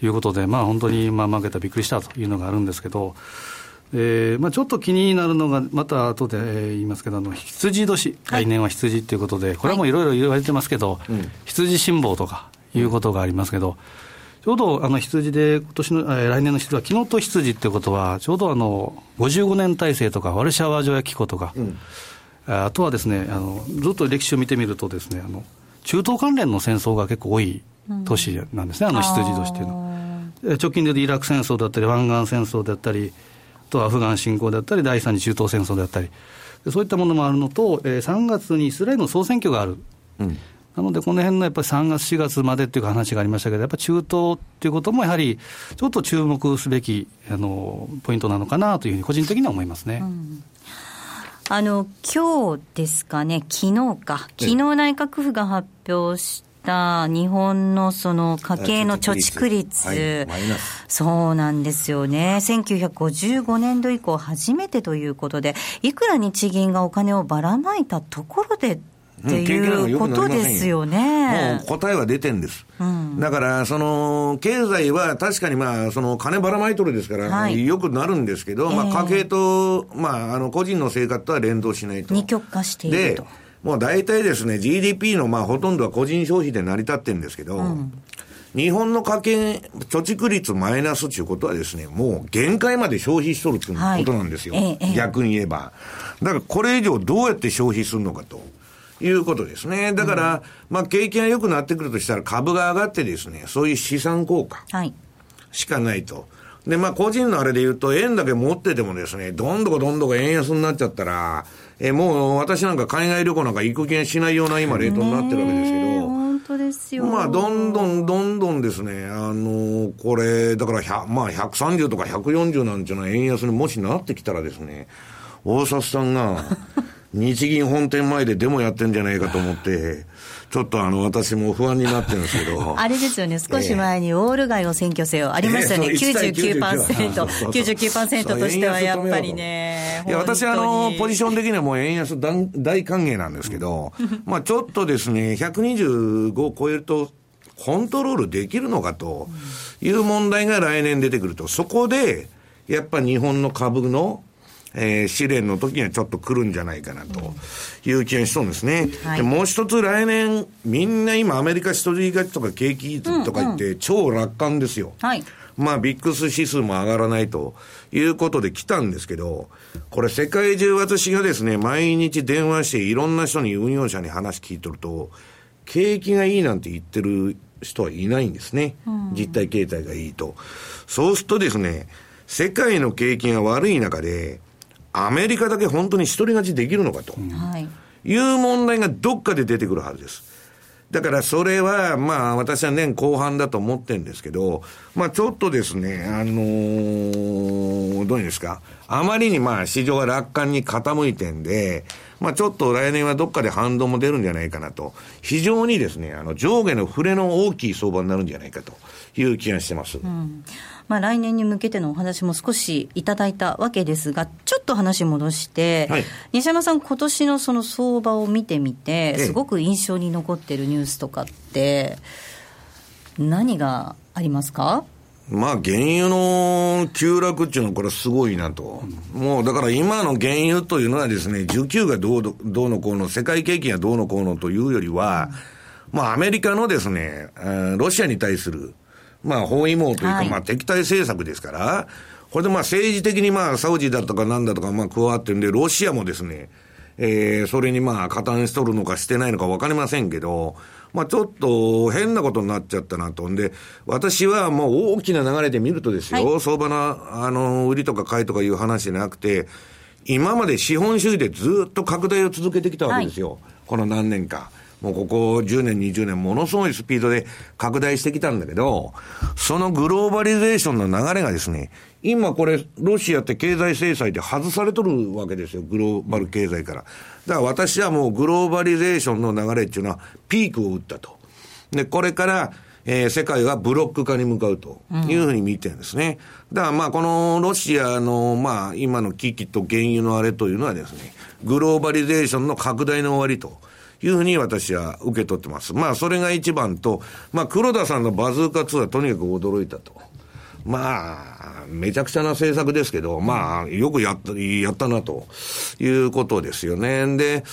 いうことで、まあ、本当にまあ負けた、びっくりしたというのがあるんですけど、えーまあ、ちょっと気になるのが、また後で言いますけど、あの羊年、来年は羊ということで、これはもうい。ろいろ言われてますけど、はい、羊辛抱とかいうことがありますけど、ちょうどあの羊で、今年の、えー、来年の羊は、木と羊ってことは、ちょうどあの55年体制とか、ワルシャワ条約機構とか、うん、あとはですねあの、ずっと歴史を見てみるとですね、あの中東関連の戦争が結構多い年なんですね、うん、あの羊年っていうのは。直近でイラク戦争だったり、湾岸戦争だったり、あとアフガン侵攻だったり、第三次中東戦争だったり、そういったものもあるのと、えー、3月にイスラエルの総選挙がある。うんなので、この辺のやっぱり3月、4月までっていう話がありましたけど、やっぱり中東っていうこともやはり、ちょっと注目すべきあのポイントなのかなというふうに、個人的には思いますね。うん。あの今日ですかね、昨日か、昨日内閣府が発表した日本のその家計の貯蓄率、はい、そうなんですよね、1955年度以降、初めてということで、いくら日銀がお金をばらまいたところでっていうことですよね。もう答えは出てんです。うん、だから、その、経済は確かにまあ、その、金ばらまいとるですから、はい、よくなるんですけど、まあ、家計と、まあ、あの、個人の生活とは連動しないと。二極化していると。もう大体ですね、GDP のまあ、ほとんどは個人消費で成り立ってるんですけど、うん日本の家計、貯蓄率マイナスということはですね、もう限界まで消費しとるということなんですよ。はい、逆に言えば。だからこれ以上どうやって消費するのかと。いうことですね。だから、うん、まあ、景気が良くなってくるとしたら株が上がってですね、そういう資産効果しかないと。はい、で、まあ、個人のあれで言うと、円だけ持っててもですね、どんどこどんどこ円安になっちゃったら、えもう私なんか海外旅行なんか行く気がしないような今レートになってるわけですけど、本当ですよ。まあ、どんどんどんどんですね、あの、これ、だから100、まあ、130とか140なんていうのは円安にもしなってきたらですね、大札さんが、日銀本店前でデモやってんじゃないかと思って、ちょっとあの、私も不安になってるんですけど。あれですよね、少し前にオール街を選挙せよ。ありましたよね、えー、99%。99%としてはやっぱりね。いや、私あの、ポジション的にはもう円安大歓迎なんですけど、まあちょっとですね、125を超えると、コントロールできるのかという問題が来年出てくると、そこで、やっぱ日本の株のえー、試練の時にはちょっと来るんじゃないかなという気がしそうですね。はい、でもう一つ来年、みんな今アメリカ一人勝ちとか景気とか言って超楽観ですよ。はいまあ、ビックス指数も上がらないということで来たんですけど、これ世界中私がですね、毎日電話していろんな人に運用者に話聞いとると、景気がいいなんて言ってる人はいないんですね。実体経済がいいと。そうするとですね、世界の景気が悪い中で、アメリカだけ本当に一人勝ちできるのかと、い。う問題がどっかで出てくるはずです。だからそれは、まあ私は年後半だと思ってるんですけど、まあちょっとですね、あのー、どういうんですか、あまりにまあ市場が楽観に傾いてんで、まあちょっと来年はどっかで反動も出るんじゃないかなと、非常にですね、あの上下の触れの大きい相場になるんじゃないかという気がしてます。うんまあ、来年に向けてのお話も少しいただいたわけですが、ちょっと話戻して、はい、西山さん、今年のその相場を見てみて、すごく印象に残っているニュースとかって、何がありますか？まあ、原油の急落っていうのは、これはすごいなと。もう、だから今の原油というのはですね、需給がどうどうのこうの、世界景気がどうのこうのというよりは、まあ、アメリカのですね、ロシアに対する、まあ、包囲網というか、まあ、敵対政策ですから、これでまあ、政治的にまあ、サウジだとかなんだとか、まあ、加わってるんで、ロシアもですね、えー、それにまあ、加担しとるのかしてないのか分かりませんけど、まあ、ちょっと変なことになっちゃったなと。んで、私はもう大きな流れで見るとですよ、はい、相場の、あの、売りとか買いとかいう話じゃなくて、今まで資本主義でずっと拡大を続けてきたわけですよ。はい、この何年か。もうここ10年、20年、ものすごいスピードで拡大してきたんだけど、そのグローバリゼーションの流れがですね、今これ、ロシアって経済制裁で外されとるわけですよ、グローバル経済から。だから私はもうグローバリゼーションの流れっていうのはピークを打ったと。で、これから、えー、世界はブロック化に向かうというふうに見てるんですね。うん、だからまあこのロシアのまあ今の危機と原油のあれというのはですね、グローバリゼーションの拡大の終わりと。いうふうに私は受け取ってます。まあ、それが一番と、まあ、黒田さんのバズーカ2はとにかく驚いたと。まあ、めちゃくちゃな政策ですけど、まあ、よくやった、やったなということですよね。で、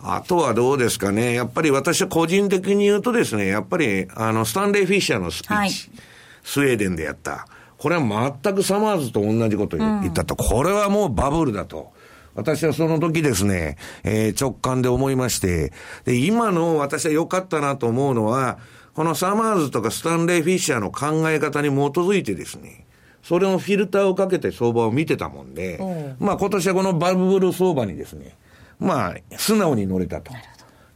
あとはどうですかね。やっぱり私は個人的に言うとですね、やっぱり、あの、スタンレー・フィッシャーのスピーチ、はい、スウェーデンでやった。これは全くサマーズと同じことを言ったと。うん、これはもうバブルだと。私はその時ですね、えー、直感で思いまして、で、今の私は良かったなと思うのは、このサマーズとかスタンレー・フィッシャーの考え方に基づいてですね、それのフィルターをかけて相場を見てたもんで、まあ今年はこのバブル相場にですね、まあ素直に乗れたと。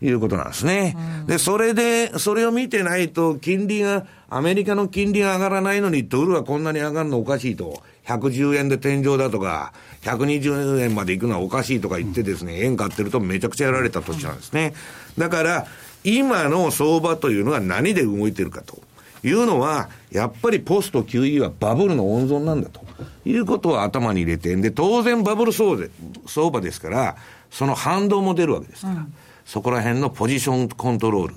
いうことなんですね。で、それで、それを見てないと、金利が、アメリカの金利が上がらないのに、ドルはこんなに上がるのおかしいと。110円で天井だとか、120円まで行くのはおかしいとか言ってですね、円買ってるとめちゃくちゃやられた年なんですね。だから、今の相場というのは何で動いてるかと。いうのは、やっぱりポスト QE はバブルの温存なんだと。いうことを頭に入れて、で、当然バブル相場ですから、その反動も出るわけですから、うん、そこら辺のポジションコントロール、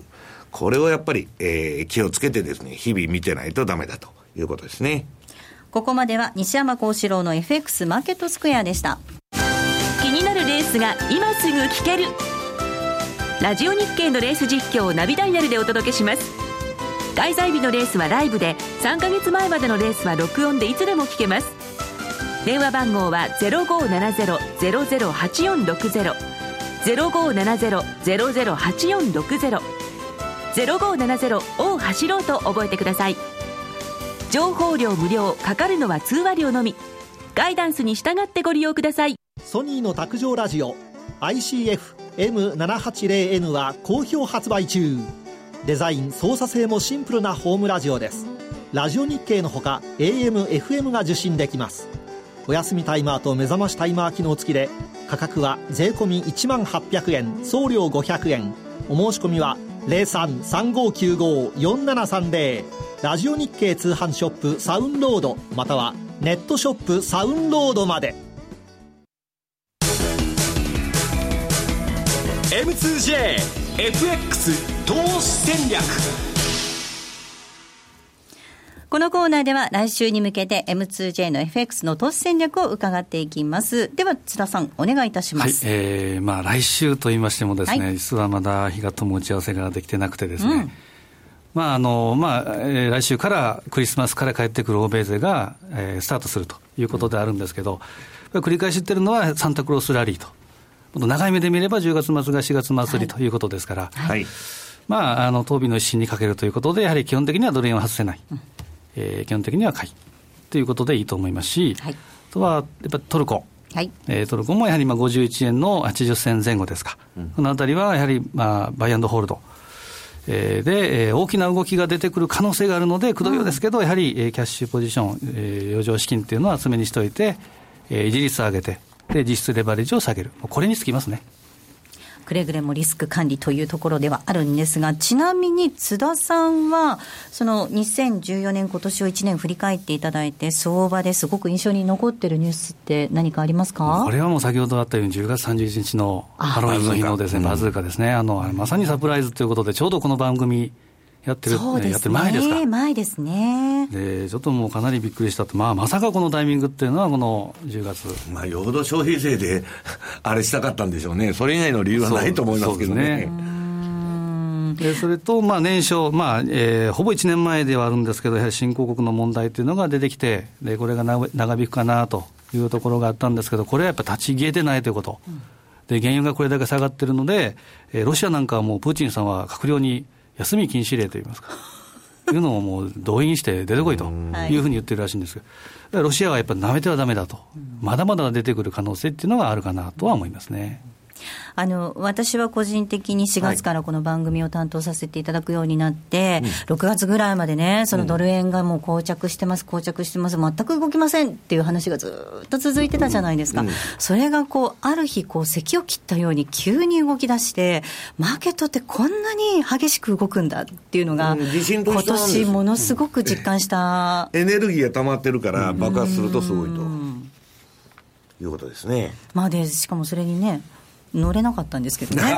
これをやっぱり、えー、気をつけてですね、日々見てないとダメだということですね。ここまでは西山幸四郎の FX マーケットスクエアでした。気になるレースが今すぐ聞ける。ラジオ日経のレース実況をナビダイヤルでお届けします。開催日のレースはライブで3ヶ月前までのレースは録音でいつでも聞けます。電話番号は0570-008460 0570-008460 0570を走ろうと覚えてください。情報量無料かかるのは通話料のみ。ガイダンスに従ってご利用ください。ソニーの卓上ラジオ ICF-M780N は好評発売中。デザイン操作性もシンプルなホームラジオです。ラジオ日経のほか AM、FM が受信できます。お休みタイマーと目覚ましタイマー機能付きで価格は税込1万800円送料500円。お申し込みは0335954730ラジオ日経通販ショップサウンロードまたはネットショップサウンロードまで M2JFX 投資戦略このコーナーでは来週に向けて M2J の FX の投資戦略を伺っていきます。では津田さんお願いいたします。はい、えー、まあ来週と言いましてもですね、はい、実はまだ日がとも打ち合わせができてなくてですね、うんまああのまあえー、来週からクリスマスから帰ってくる欧米勢が、えー、スタートするということであるんですけど、繰り返し言ってるのはサンタクロースラリーと、長い目で見れば10月末が4月末りということですから、はい、まあ、あの当備の一心にかけるということで、やはり基本的にはドル円は外せない。うん。えー、基本的には買い。ということでいいと思いますし、はい、あとはやっぱトルコ。はい、えー、トルコもやはり今51円の80銭前後ですか、うん、このあたりはやはり、まあ、バイアンドホールド、えー、で、えー、大きな動きが出てくる可能性があるので、くどいようですけど、うん、やはり、えー、キャッシュポジション、えー、余剰資金っていうのは厚めにしておいて、え持率を上げて、で実質レバレッジを下げる、これにつきますね。くれぐれもリスク管理というところではあるんですが、ちなみに津田さんは、その2014年、今年を1年振り返っていただいて、相場ですごく印象に残ってるニュースって何かありますか？これはもう先ほどあったように、10月31日のハロウィンの日のですね、バズーカですね、あのまさにサプライズということで、ちょうどこの番組、やってる、ね、やってる前ですか？前ですね。で、ちょっともうかなりびっくりしたと。まあ、まさかこのタイミングっていうのは、この10月。まあ、よほど消費税で あれしたかったんでしょうね。それ以外の理由はないと思いますけどね。でそれと、まあ、年初、まあえー、ほぼ1年前ではあるんですけど、やはり新興国の問題というのが出てきて、でこれが長引くかなというところがあったんですけど、これはやっぱ立ち消えてないということ、で原油がこれだけ下がってるので、えー、ロシアなんかはもうプーチンさんは閣僚に休み禁止令といいますか。いうのをもう動員して出てこいとい。うふうに言ってるらしいんですけど、ロシアはやっぱりなめてはだめだと、まだまだ出てくる可能性っていうのがあるかなとは思いますね。あの私は個人的に4月からこの番組を担当させていただくようになって、はい、6月ぐらいまでね、そのドル円がもう膠着してます、膠着してます、全く動きませんっていう話がずっと続いてたじゃないですか、うん。うん、それがこうある日、こう咳を切ったように急に動き出して、マーケットってこんなに激しく動くんだっていうのが、今年ものすごく実感した、エネルギーが溜まってるから、爆発するとすごいと。いうことですね。まあで、しかもそれにね、乗れなかったんですけどね。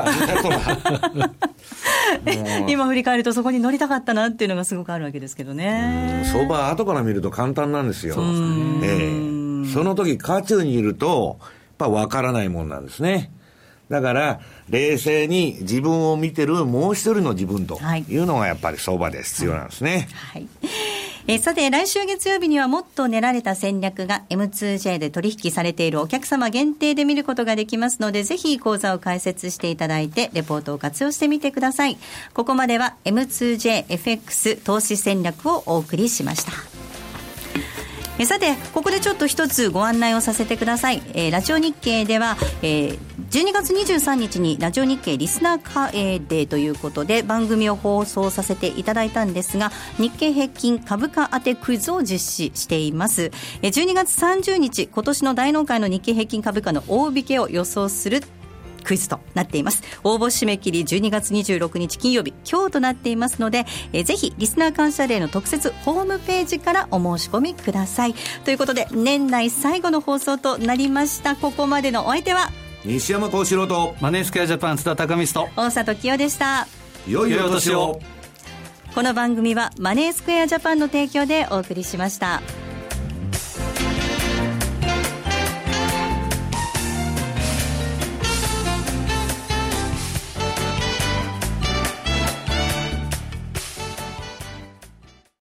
今振り返るとそこに乗りたかったなっていうのがすごくあるわけですけどね。相場後から見ると簡単なんですよ。えー、その時渦中にいると、やっぱ分からないもんなんですね。だから、冷静に自分を見てるもう一人の自分というのがやっぱり相場で必要なんですね。はい、はいえー、さて、来週月曜日にはもっと練られた戦略が M2J で取引されているお客様限定で見ることができますので、ぜひ講座を開設していただいて、レポートを活用してみてください。ここまでは M2JFX 投資戦略をお送りしました。えさてここでちょっと一つご案内をさせてください、えー、ラジオ日経では、えー、12月23日にラジオ日経リスナーカーデーということで番組を放送させていただいたんですが日経平均株価当てクイズを実施しています、えー、12月30日今年の大納会の日経平均株価の大引けを予想するクイズとなっています。応募締め切り12月26日金曜日今日となっていますので、えー、ぜひリスナー感謝デーの特設ホームページからお申し込みください。ということで年内最後の放送となりました。ここまでのお相手は西山幸四郎とマネースクエアジャパン津田隆美と大里清でした。良いお年を。この番組はマネースクエアジャパンの提供でお送りしました。